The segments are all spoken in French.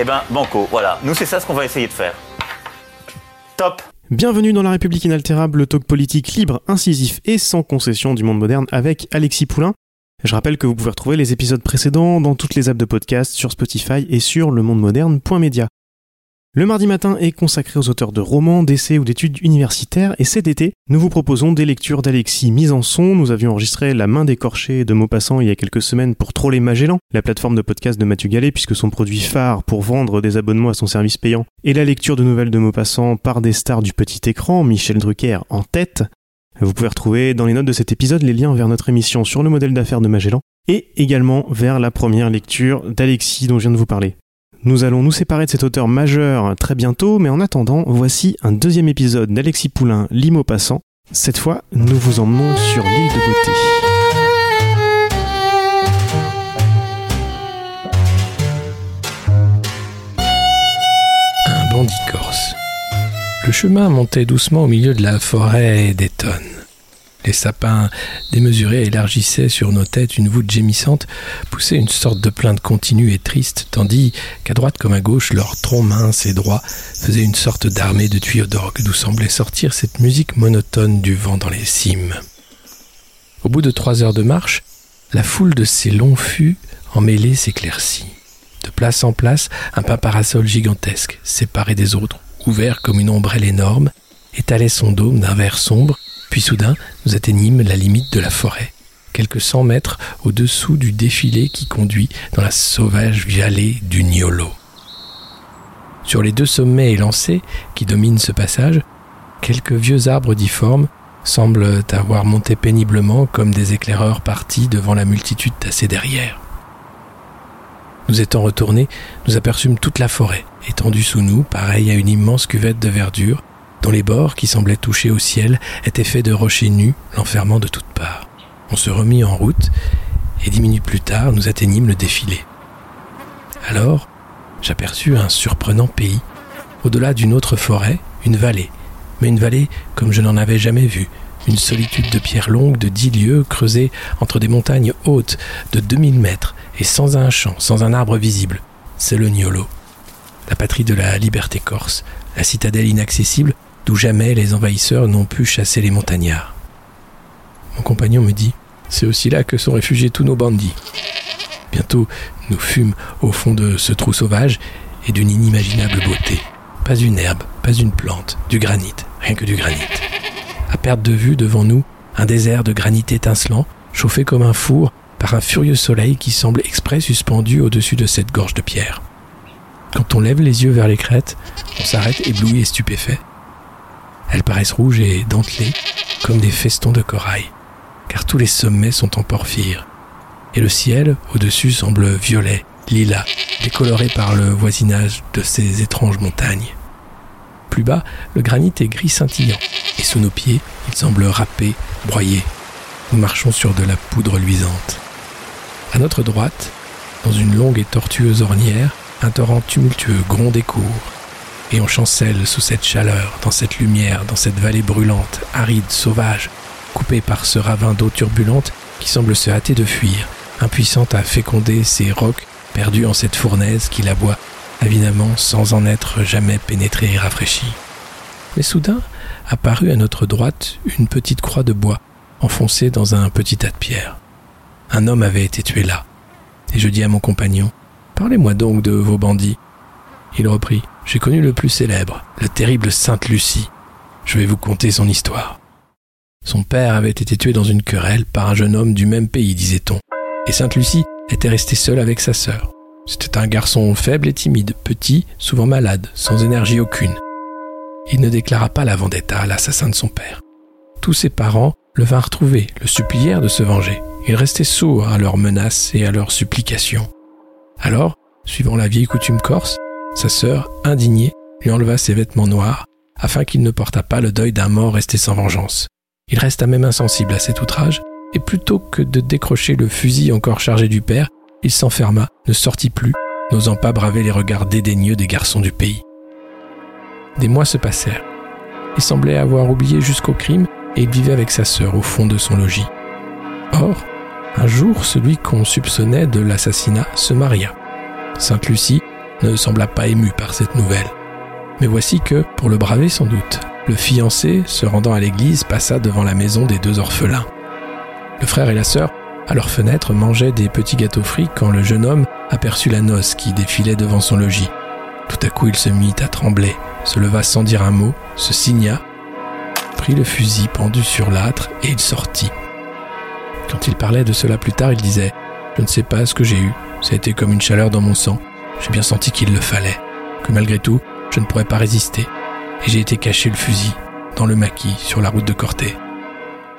Eh ben, banco, voilà. Nous, c'est ça ce qu'on va essayer de faire. Top Bienvenue dans La République inaltérable, le talk politique libre, incisif et sans concession du monde moderne avec Alexis Poulain. Je rappelle que vous pouvez retrouver les épisodes précédents dans toutes les apps de podcast, sur Spotify et sur lemondemoderne.media. Le mardi matin est consacré aux auteurs de romans, d'essais ou d'études universitaires et cet été, nous vous proposons des lectures d'Alexis mises en son. Nous avions enregistré La main décorchée de Maupassant il y a quelques semaines pour Troller Magellan, la plateforme de podcast de Mathieu Gallet puisque son produit phare pour vendre des abonnements à son service payant et la lecture de nouvelles de Maupassant par des stars du petit écran, Michel Drucker en tête. Vous pouvez retrouver dans les notes de cet épisode les liens vers notre émission sur le modèle d'affaires de Magellan et également vers la première lecture d'Alexis dont je viens de vous parler. Nous allons nous séparer de cet auteur majeur très bientôt, mais en attendant, voici un deuxième épisode d'Alexis Poulain, Limo Passant. Cette fois, nous vous emmenons sur l'île de beauté. Un bandit corse. Le chemin montait doucement au milieu de la forêt d'Eton. Les sapins démesurés élargissaient sur nos têtes une voûte gémissante, poussaient une sorte de plainte continue et triste, tandis qu'à droite comme à gauche, leur tronc mince et droit faisait une sorte d'armée de tuyaux d'orgue d'où semblait sortir cette musique monotone du vent dans les cimes. Au bout de trois heures de marche, la foule de ces longs fûts emmêlés s'éclaircit. De place en place, un pain parasol gigantesque, séparé des autres, ouvert comme une ombrelle énorme, étalait son dôme d'un vert sombre puis soudain, nous atteignîmes la limite de la forêt, quelques cent mètres au-dessous du défilé qui conduit dans la sauvage vallée du Niolo. Sur les deux sommets élancés qui dominent ce passage, quelques vieux arbres difformes semblent avoir monté péniblement comme des éclaireurs partis devant la multitude tassée derrière. Nous étant retournés, nous aperçûmes toute la forêt, étendue sous nous, pareille à une immense cuvette de verdure, dont les bords, qui semblaient toucher au ciel, étaient faits de rochers nus, l'enfermant de toutes parts. On se remit en route, et dix minutes plus tard, nous atteignîmes le défilé. Alors, j'aperçus un surprenant pays. Au-delà d'une autre forêt, une vallée, mais une vallée comme je n'en avais jamais vue, une solitude de pierres longues de dix lieues creusée entre des montagnes hautes de deux mille mètres et sans un champ, sans un arbre visible. C'est le Niolo, la patrie de la liberté corse, la citadelle inaccessible d'où jamais les envahisseurs n'ont pu chasser les montagnards. Mon compagnon me dit, c'est aussi là que sont réfugiés tous nos bandits. Bientôt, nous fûmes au fond de ce trou sauvage et d'une inimaginable beauté. Pas une herbe, pas une plante, du granit, rien que du granit. À perte de vue devant nous, un désert de granit étincelant, chauffé comme un four par un furieux soleil qui semble exprès suspendu au-dessus de cette gorge de pierre. Quand on lève les yeux vers les crêtes, on s'arrête ébloui et stupéfait. Elles paraissent rouges et dentelées, comme des festons de corail, car tous les sommets sont en porphyre. Et le ciel, au-dessus, semble violet, lilas, décoloré par le voisinage de ces étranges montagnes. Plus bas, le granit est gris scintillant, et sous nos pieds, il semble râpé, broyé. Nous marchons sur de la poudre luisante. À notre droite, dans une longue et tortueuse ornière, un torrent tumultueux gronde et court, et on chancelle sous cette chaleur, dans cette lumière, dans cette vallée brûlante, aride, sauvage, coupée par ce ravin d'eau turbulente qui semble se hâter de fuir, impuissante à féconder ces rocs perdus en cette fournaise qui la boit avidement sans en être jamais pénétrée et rafraîchie. Mais soudain apparut à notre droite une petite croix de bois enfoncée dans un petit tas de pierres. Un homme avait été tué là, et je dis à mon compagnon Parlez-moi donc de vos bandits. Il reprit j'ai connu le plus célèbre, la terrible Sainte Lucie. Je vais vous conter son histoire. Son père avait été tué dans une querelle par un jeune homme du même pays, disait-on, et Sainte Lucie était restée seule avec sa sœur. C'était un garçon faible et timide, petit, souvent malade, sans énergie aucune. Il ne déclara pas la vendetta à l'assassin de son père. Tous ses parents le vinrent trouver, le supplièrent de se venger. Il restait sourd à leurs menaces et à leurs supplications. Alors, suivant la vieille coutume corse, Sa sœur, indignée, lui enleva ses vêtements noirs afin qu'il ne portât pas le deuil d'un mort resté sans vengeance. Il resta même insensible à cet outrage, et plutôt que de décrocher le fusil encore chargé du père, il s'enferma, ne sortit plus, n'osant pas braver les regards dédaigneux des garçons du pays. Des mois se passèrent. Il semblait avoir oublié jusqu'au crime et il vivait avec sa sœur au fond de son logis. Or, un jour, celui qu'on soupçonnait de l'assassinat se maria. Sainte Lucie ne sembla pas émue par cette nouvelle. Mais voici que, pour le braver sans doute, le fiancé, se rendant à l'église, passa devant la maison des deux orphelins. Le frère et la sœur, à leur fenêtre, mangeaient des petits gâteaux frits quand le jeune homme aperçut la noce qui défilait devant son logis. Tout à coup, il se mit à trembler, se leva sans dire un mot, se signa, prit le fusil pendu sur l'âtre et il sortit. Quand il parlait de cela plus tard, il disait Je ne sais pas ce que j'ai eu, ça a été comme une chaleur dans mon sang. J'ai bien senti qu'il le fallait, que malgré tout, je ne pourrais pas résister, et j'ai été cacher le fusil dans le maquis sur la route de Corté.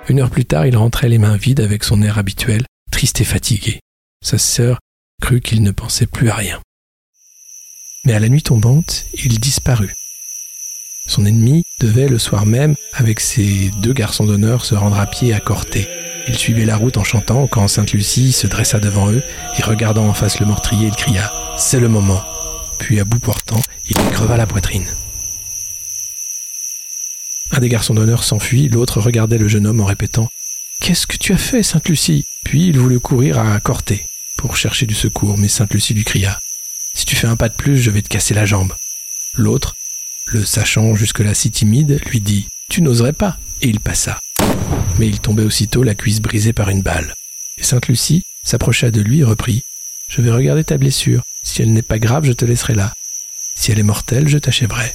Une heure plus tard, il rentrait les mains vides avec son air habituel, triste et fatigué. Sa sœur crut qu'il ne pensait plus à rien. Mais à la nuit tombante, il disparut. Son ennemi devait le soir même, avec ses deux garçons d'honneur, se rendre à pied à Corté. Il suivait la route en chantant quand Sainte Lucie se dressa devant eux et regardant en face le meurtrier, il cria ⁇ C'est le moment !⁇ Puis à bout portant, il creva la poitrine. Un des garçons d'honneur s'enfuit, l'autre regardait le jeune homme en répétant ⁇ Qu'est-ce que tu as fait, Sainte Lucie ?⁇ Puis il voulut courir à Corté pour chercher du secours, mais Sainte Lucie lui cria ⁇ Si tu fais un pas de plus, je vais te casser la jambe. L'autre, le sachant jusque-là si timide, lui dit ⁇ Tu n'oserais pas !⁇ et il passa. Mais il tombait aussitôt la cuisse brisée par une balle. Et Sainte Lucie s'approcha de lui et reprit ⁇ Je vais regarder ta blessure. Si elle n'est pas grave, je te laisserai là. Si elle est mortelle, je t'achèverai.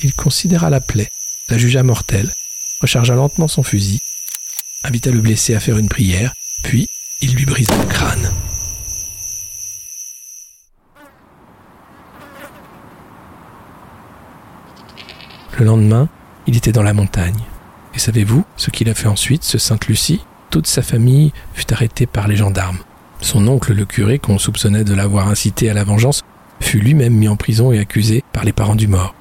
Il considéra la plaie, la jugea mortelle, rechargea lentement son fusil, invita le blessé à faire une prière, puis il lui brisa le crâne. Le lendemain, il était dans la montagne. Et savez-vous ce qu'il a fait ensuite, ce Sainte Lucie? Toute sa famille fut arrêtée par les gendarmes. Son oncle, le curé, qu'on soupçonnait de l'avoir incité à la vengeance, fut lui-même mis en prison et accusé par les parents du mort.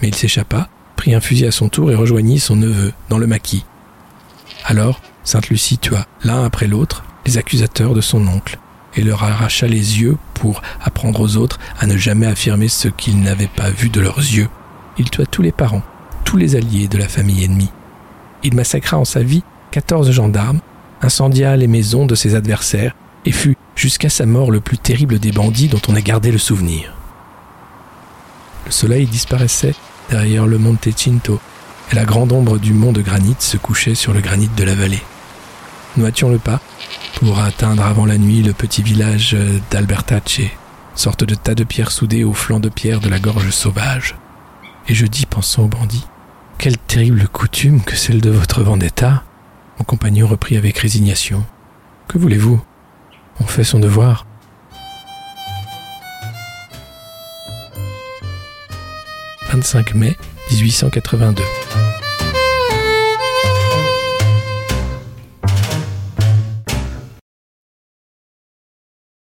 Mais il s'échappa, prit un fusil à son tour et rejoignit son neveu dans le maquis. Alors, Sainte Lucie tua, l'un après l'autre, les accusateurs de son oncle, et leur arracha les yeux pour apprendre aux autres à ne jamais affirmer ce qu'ils n'avaient pas vu de leurs yeux. Il tua tous les parents, tous les alliés de la famille ennemie. Il massacra en sa vie quatorze gendarmes, incendia les maisons de ses adversaires et fut jusqu'à sa mort le plus terrible des bandits dont on a gardé le souvenir. Le soleil disparaissait derrière le Monte Cinto et la grande ombre du mont de granit se couchait sur le granit de la vallée. Nous hâtions le pas pour atteindre avant la nuit le petit village d'Albertace, sorte de tas de pierres soudées au flanc de pierre de la gorge sauvage. Et je dis, pensant aux bandits, quelle terrible coutume que celle de votre vendetta. Mon compagnon reprit avec résignation. Que voulez-vous? On fait son devoir. « 25 mai 1882.